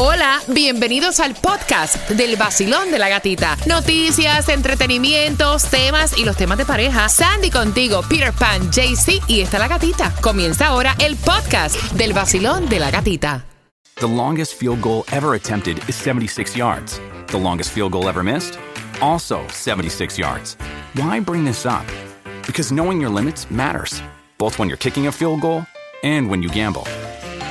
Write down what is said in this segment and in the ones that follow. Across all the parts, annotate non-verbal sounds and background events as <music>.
Hola, bienvenidos al podcast del vacilón de la gatita. Noticias, entretenimientos, temas y los temas de pareja. Sandy contigo, Peter Pan, JC y está la gatita. Comienza ahora el podcast del vacilón de la gatita. The longest field goal ever attempted is 76 yards. The longest field goal ever missed? Also 76 yards. Why bring this up? Because knowing your limits matters, both when you're kicking a field goal and when you gamble.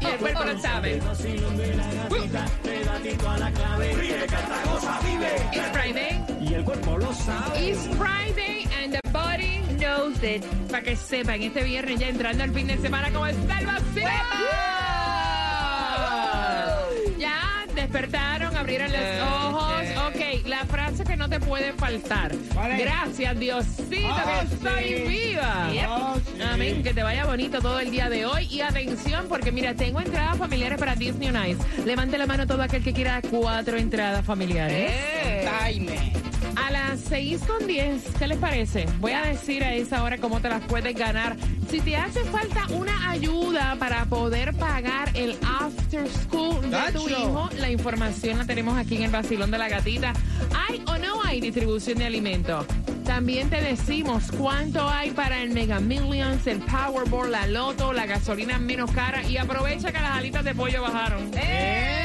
Y el cuerpo lo sabe. It's Friday. Y el cuerpo lo sabe. It's Friday and the body knows it. Para que sepan, este viernes ya entrando al fin de semana, ¿cómo está el vacío? Despertaron, abrieron los ojos. Ok, la frase que no te puede faltar. ¿Cuál es? Gracias, Diosito, Ah, que estoy sí. viva. Ah, sí. Amén, que te vaya bonito todo el día de hoy. Y atención, porque mira, tengo entradas familiares para Disney on Ice. Levante la mano todo aquel que quiera cuatro entradas familiares. Taime. Las 6 con 10, ¿qué les parece? Voy a decir a esa hora cómo te las puedes ganar. Si te hace falta una ayuda para poder pagar el after school de tu hijo, la información la tenemos aquí en el vacilón de la gatita. ¿Hay o no hay distribución de alimentos? También te decimos cuánto hay para el Mega Millions, el Powerball, la Loto, la gasolina menos cara. Y aprovecha que las alitas de pollo bajaron. Para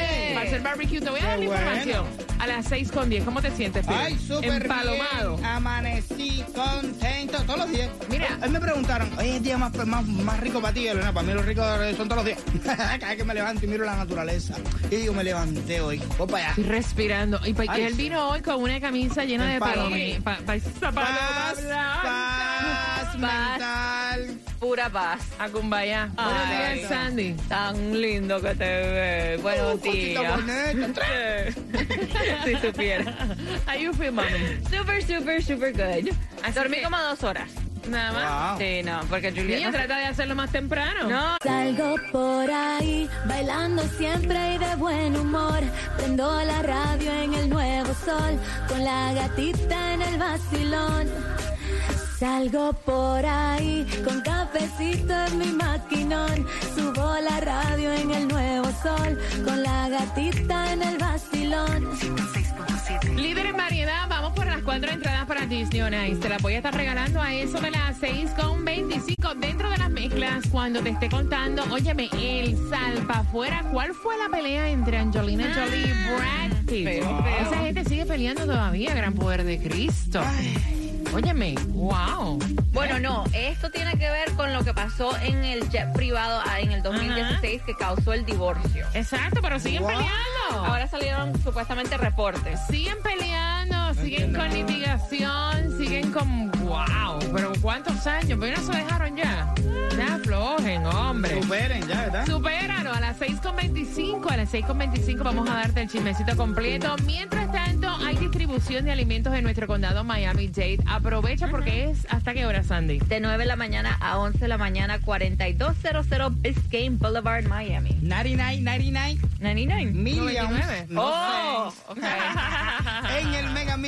hacer barbecue, te voy a dar la información. A las 6 con 10, ¿cómo te sientes, Phil? Ay, súper Empalomado. bien. Amanecí contento todos los días. Mira. Hoy me preguntaron, oye, es el día más, más, más rico para ti, Elena. Para mí los ricos son todos los días. <laughs> Cada vez que me levanto y miro la naturaleza. Y digo, me levanté hoy. Voy para allá. Estoy respirando. Y pa- Ay, él vino hoy con una camisa llena de palomitas. Pa, pa, Paz, paz mental. Pura paz. A Cumbaya. Buenos Ay. días, Sandy. Tan lindo que te ves. Buenos Uh, días. <laughs> si supiera. How you feel, mami? Super, super, super good. Así Dormí que- como dos horas. Nada más. Wow. Sí, no, porque Niña, Julieta... trata de hacerlo más temprano. No, Salgo por ahí, bailando siempre y de buen humor. Prendo la radio en el nuevo sol, con la gatita en el vacilón. Salgo por ahí, con cafecito en mi maquinón. Subo la radio en el nuevo sol, con la gatita en el vacilón. Líder en variedad, vamos por las cuatro entradas para Disney on Ice. Te las voy a estar regalando a eso de las 6 con 25 dentro de las mezclas cuando te esté contando. Óyeme, el salpa afuera. ¿Cuál fue la pelea entre Angelina Jolie y Brad Pitt? Feo. Esa gente sigue peleando todavía, gran poder de Cristo. Óyeme, wow. Bueno, no, esto tiene que ver con lo que pasó en el jet privado en el 2016 que causó el divorcio. Exacto, pero siguen Wow. peleando. Ahora salieron supuestamente reportes. siguen peleando, siguen con litigación, wow. Pero ¿cuántos años? Pero no se dejaron ya. Ya aflojen, hombre. Superen ya, ¿verdad? Supéralo a las 6.25. A las 6.25 vamos a darte el chismecito completo. Mientras tanto, hay distribución de alimentos en nuestro condado Miami-Dade. Aprovecha porque es hasta qué hora, Sandy. De 9 de la mañana a 11 de la mañana, 4200 Biscayne Boulevard, Miami. 99, 99 99. millions. 99. No Oh, sé. <laughs>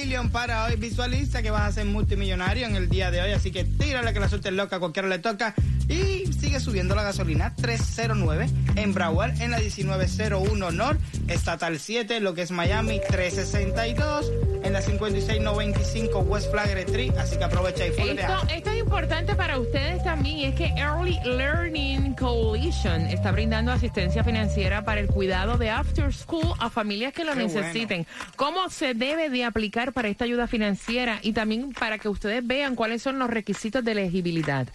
Million para hoy. Visualiza que vas a ser multimillonario en el día de hoy, así que tírale que la suerte es loca, cualquiera le toca. Y sigue subiendo la gasolina 309 en Broward, en la 1901 North, Estatal 7, lo que es Miami 362, en la 5695 West Flagler Street, así que aprovecha y. Esto, esto es importante para ustedes también y es que Early Learning Coalition está brindando asistencia financiera para el cuidado de after school a familias que lo Qué bueno. necesiten. ¿Cómo se debe de aplicar para esta ayuda financiera y también para que ustedes vean cuáles son los requisitos de elegibilidad?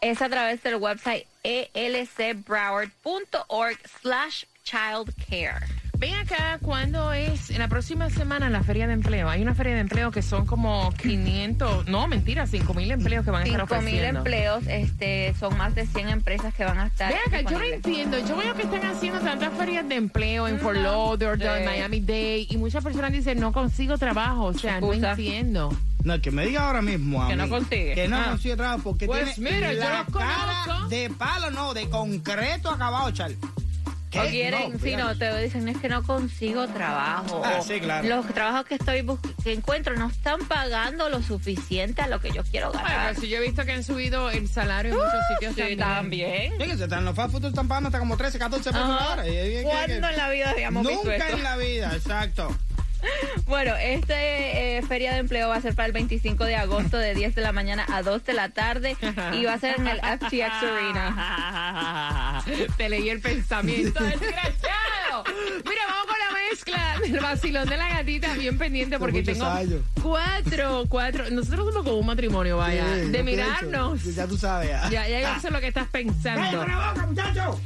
Es a través del website elcbroward.org slash childcare. Ven acá, ¿cuándo es? En la próxima semana la feria de empleo. Hay una feria de empleo que son como 500, no, mentira, 5 mil empleos que van a estar 5 mil empleos, este, son más de 100 empresas que van a estar. Ven acá, yo no entiendo. Yo veo que están haciendo tantas ferias de empleo en Fort Lauderdale, Sí. Miami Dade, y muchas personas dicen, no consigo trabajo. O sea, no entiendo. No, que me diga ahora mismo a Que mí no consigue. Que no Ah. consigue trabajo porque Pues tiene mira, yo la los cara conozco. de palo, no, de concreto acabado, Chal. ¿Qué? O quieren, No, sí, no, te dicen es que no consigo trabajo. Ah, o sí, claro. Los trabajos que estoy bus- que encuentro no están pagando lo suficiente a lo que yo quiero Bueno, ganar. si yo he visto que han subido el salario en muchos sitios Sí, también. también. Fíjense, están los fast food están pagando hasta como 13, 14 pesos la hora. ¿Cuándo en la vida habíamos visto Nunca esto? en la vida, exacto. Bueno, este eh, Feria de Empleo va a ser para el 25 de agosto de 10 de la mañana a 2 de la tarde y va a ser en el FTX Arena. <laughs> Te leí el pensamiento, desgraciado. Mira, vamos con la mezcla del vacilón de la gatita, bien pendiente porque tengo años. cuatro, cuatro. Nosotros somos como un matrimonio, vaya, Sí, de mirarnos. pienso, Ya tú sabes. ah. Ya, ya yo sé lo que estás pensando. ¡Cállate la boca, muchacho!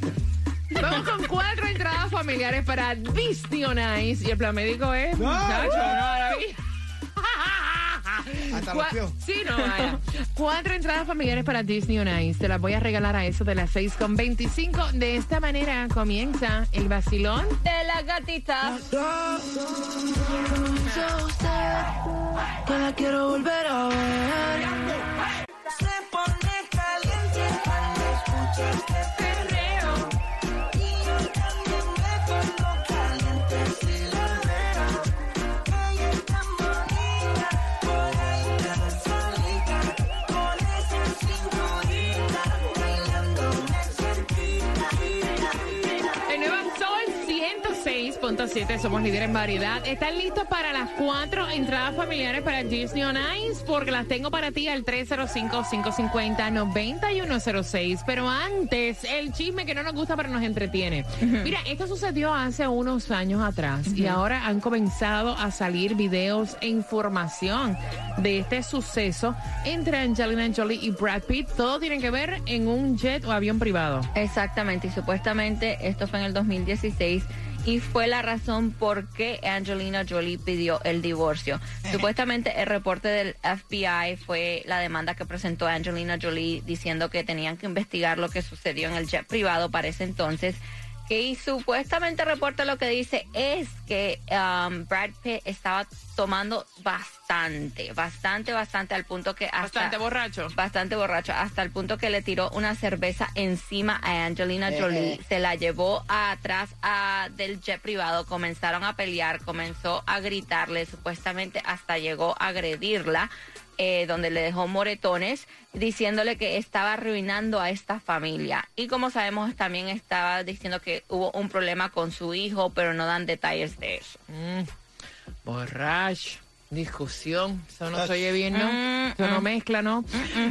Vamos con cuatro entradas familiares para Disney on Ice. Y el plan médico es. No. muchacho, no, ahora vi- Hasta los Cua- pies. Sí, no, vaya. Cuatro entradas familiares para Disney on Ice. Te las voy a regalar a eso de las 6 con 25. De esta manera comienza el vacilón. De la gatita. que la quiero volver a ver. 106.7. Somos líderes en variedad. ¿Están listos para las cuatro entradas familiares para Disney on Ice? Porque las tengo para ti al 305-550-9106. Pero antes, el chisme que no nos gusta pero nos entretiene. Mira, esto sucedió hace unos años atrás y ahora han comenzado a salir videos e información de este suceso entre Angelina Jolie y Brad Pitt. Todo tiene que ver en un jet o avión privado. Exactamente, y supuestamente esto fue en el 2016 y fue la razón por qué Angelina Jolie pidió el divorcio. Supuestamente el reporte del FBI fue la demanda que presentó Angelina Jolie diciendo que tenían que investigar lo que sucedió en el jet privado para ese entonces. Que y supuestamente el reporte lo que dice es que um, Brad Pitt estaba tomando bastante, bastante, bastante al punto que hasta Bastante borracho. bastante borracho, hasta el punto que le tiró una cerveza encima a Angelina Jolie, se la llevó atrás a- del jet privado, comenzaron a pelear, comenzó a gritarle, supuestamente hasta llegó a agredirla, eh, donde le dejó moretones, diciéndole que estaba arruinando a esta familia. Y como sabemos, también estaba diciendo que hubo un problema con su hijo, pero no dan detalles de eso. Borracho. Discusión, eso no se oye bien, ¿no? Mm, Eso no mezcla, ¿no?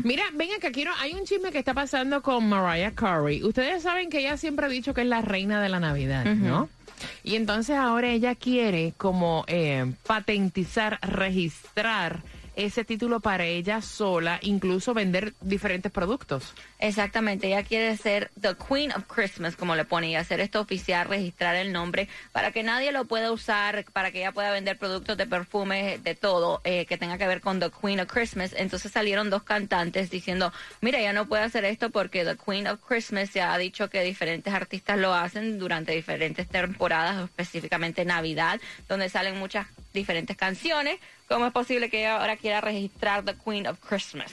Mira, venga que quiero, hay un chisme que está pasando con Mariah Carey. Ustedes saben que ella siempre ha dicho que es la reina de la Navidad, ¿no? Y entonces ahora ella quiere como eh, patentizar, registrar ese título para ella sola, incluso vender diferentes productos. Exactamente, ella quiere ser The Queen of Christmas, como le pone, y hacer esto oficial, registrar el nombre, para que nadie lo pueda usar, para que ella pueda vender productos de perfume, de todo, eh, que tenga que ver con The Queen of Christmas. Entonces salieron dos cantantes diciendo, mira, ella no puede hacer esto porque The Queen of Christmas se ha dicho que diferentes artistas lo hacen durante diferentes temporadas, específicamente Navidad, donde salen muchas diferentes canciones. ¿Cómo es posible que ella ahora quiera registrar The Queen of Christmas?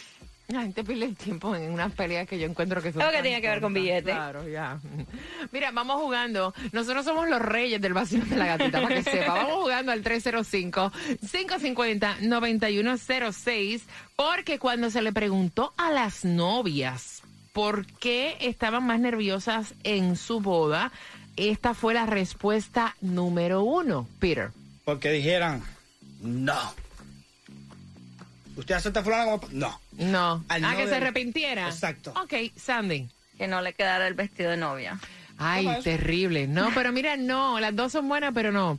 La gente pierde el tiempo en unas peleas que yo encuentro que son. Algo que tiene que ver con billetes. Claro, ya. <laughs> Mira, vamos jugando. Nosotros somos los reyes del vacío de la gatita, para que sepa. Vamos jugando al 305-550-9106, porque cuando se le preguntó a las novias por qué estaban más nerviosas en su boda, esta fue la respuesta número uno, Peter. Porque dijeran, no. ¿Usted acepta a fulana como...? No. No. Al ¿A que novio- se arrepintiera? Exacto. Ok, Sandy. Que no le quedara el vestido de novia. Ay, terrible. No, pero mira, no, las dos son buenas, pero no.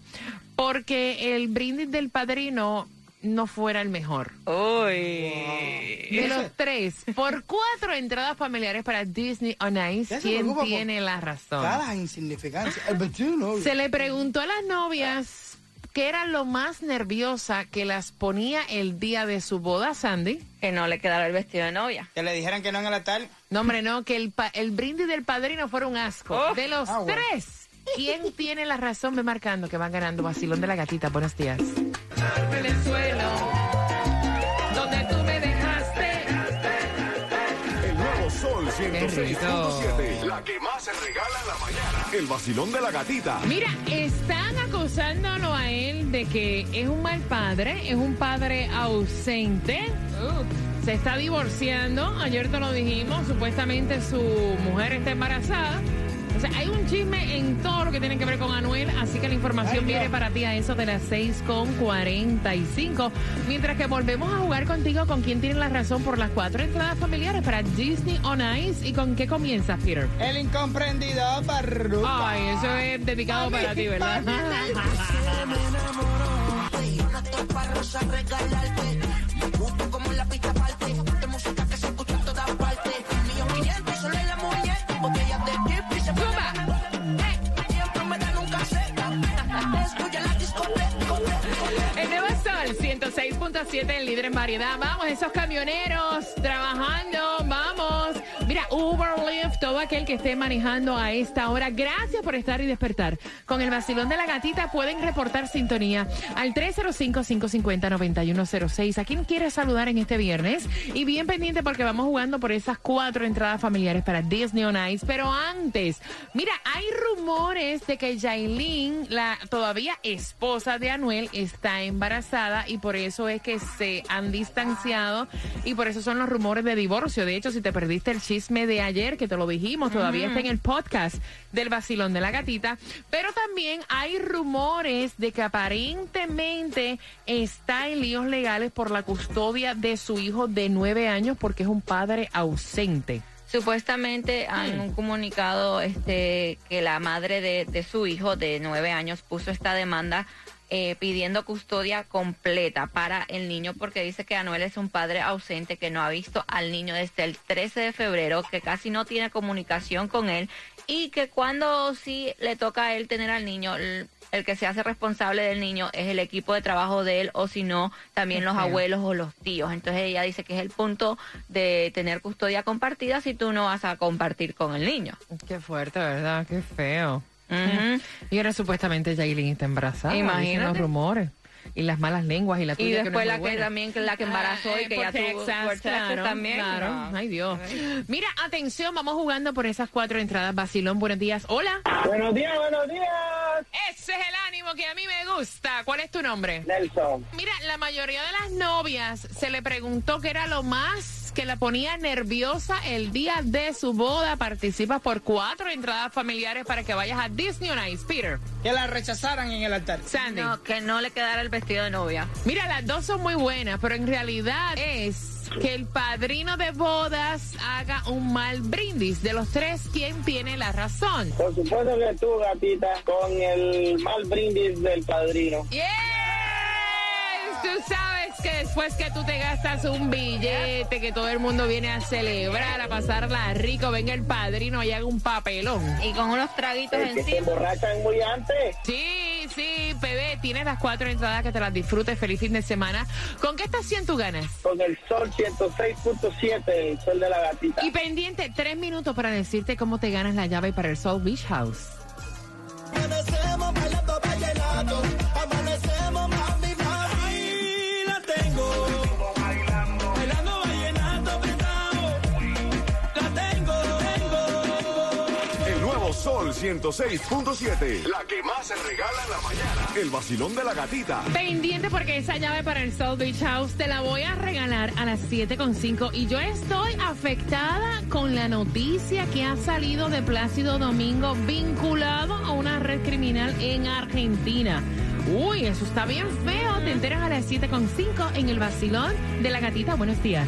Porque el brindis del padrino no fuera el mejor. Uy. De los tres, por cuatro entradas familiares para Disney on Ice, ¿quién tiene la razón? Cada insignificancia. El vestido no. Se le preguntó a las novias qué era lo más nerviosa que las ponía el día de su boda, Sandy. Que no le quedara el vestido de novia. Que le dijeran que no en el altar. No, hombre, no, que el, pa- el brindis del padrino fuera un asco. Oh. de los Ah, bueno. tres, ¿quién <laughs> tiene la razón? Ve marcando que van ganando Basilón de la Gatita. Buenos días. Venezuela, 106.7. La que más se regala en la mañana. El vacilón de la gatita. Mira, están acusándolo a él de que es un mal padre, es un padre ausente. Uh, se está divorciando, ayer te lo dijimos, supuestamente su mujer está embarazada. O sea, hay un chisme en todo lo que tiene que ver con Anuel, así que la información Ay, viene para ti a eso de las 6 con 45. Mientras que volvemos a jugar contigo con quién tiene la razón por las cuatro entradas familiares para Disney on Ice. ¿Y con qué comienza, Peter? El incomprendido Parrupa. Ay, eso es dedicado para ti, ¿verdad? <laughs> nuevo Sol 106.7, el líder en variedad. Vamos, esos camioneros trabajando, vamos. Mira, Uber, Lyft, todo aquel que esté manejando a esta hora. Gracias por estar y despertar. Con el vacilón de la gatita pueden reportar sintonía al 305-550-9106. ¿A quién quiere saludar en este viernes? Y bien pendiente porque vamos jugando por esas cuatro entradas familiares para Disney on Ice. Pero antes, mira, hay rumores de que Yailin, la todavía esposa de Anuel, está embarazada y por eso es que se han distanciado y por eso son los rumores de divorcio. De hecho, si te perdiste el chisme de ayer, que te lo dijimos, todavía está en el podcast del vacilón de la gatita. Pero también hay rumores de que aparentemente está en líos legales por la custodia de su hijo de nueve años porque es un padre ausente. Supuestamente han un comunicado este, que la madre de, de su hijo de nueve años puso esta demanda eh, pidiendo custodia completa para el niño porque dice que Anuel es un padre ausente que no ha visto al niño desde el 13 de febrero, que casi no tiene comunicación con él y que cuando sí le toca a él tener al niño, el, que se hace responsable del niño es el equipo de trabajo de él o si no, también los abuelos o los tíos. Entonces ella dice que es el punto de tener custodia compartida si tú no vas a compartir con el niño. Qué fuerte, ¿verdad? Qué feo. Ujú. Y ahora supuestamente Yailin está embarazada. Imagínate. los rumores. Y las malas lenguas y la tuya Y que no después es la que también, que la que embarazó Ah, y que por ya tuvo Texas, por Texas claro, también. claro. No. Ay, Dios. Mira, atención, vamos jugando por esas cuatro entradas. Basilón, buenos días. Hola. Buenos días, buenos días, Ese es el ánimo que a mí me gusta. ¿Cuál es tu nombre? Nelson. Mira, la mayoría de las novias se le preguntó qué era lo más que la ponía nerviosa el día de su boda. Participas por cuatro entradas familiares para que vayas a Disney on Ice, Peter. Que la rechazaran en el altar. Sandy. No, que no le quedara el vestido de novia. Mira, las dos son muy buenas, pero en realidad es que el padrino de bodas haga un mal brindis. De los tres, ¿quién tiene la razón? Por supuesto que tú, gatita, con el mal brindis del padrino. ¡Yes! Tú sabes que después que tú te gastas un billete, que todo el mundo viene a celebrar, a pasarla rico, venga el padrino y haga un papelón. Y con unos traguitos El que se encima. emborrachan muy antes. Sí, sí, bebé, tienes las cuatro entradas que te las disfrutes. Feliz fin de semana. ¿Con qué estación tú ganas? Con el sol 106.7, el sol de la gatita. Y pendiente, tres minutos para decirte cómo te ganas la llave para el Soul Beach House. 106.7. La que más se regala en la mañana. El vacilón de la gatita. Pendiente porque esa llave para el Soul Beach House te la voy a regalar a las 7.5 y yo estoy afectada con la noticia que ha salido de Plácido Domingo vinculado a una red criminal en Argentina. Uy, eso está bien feo. Te enteras a las 7.5 en el vacilón de la gatita. Buenos días.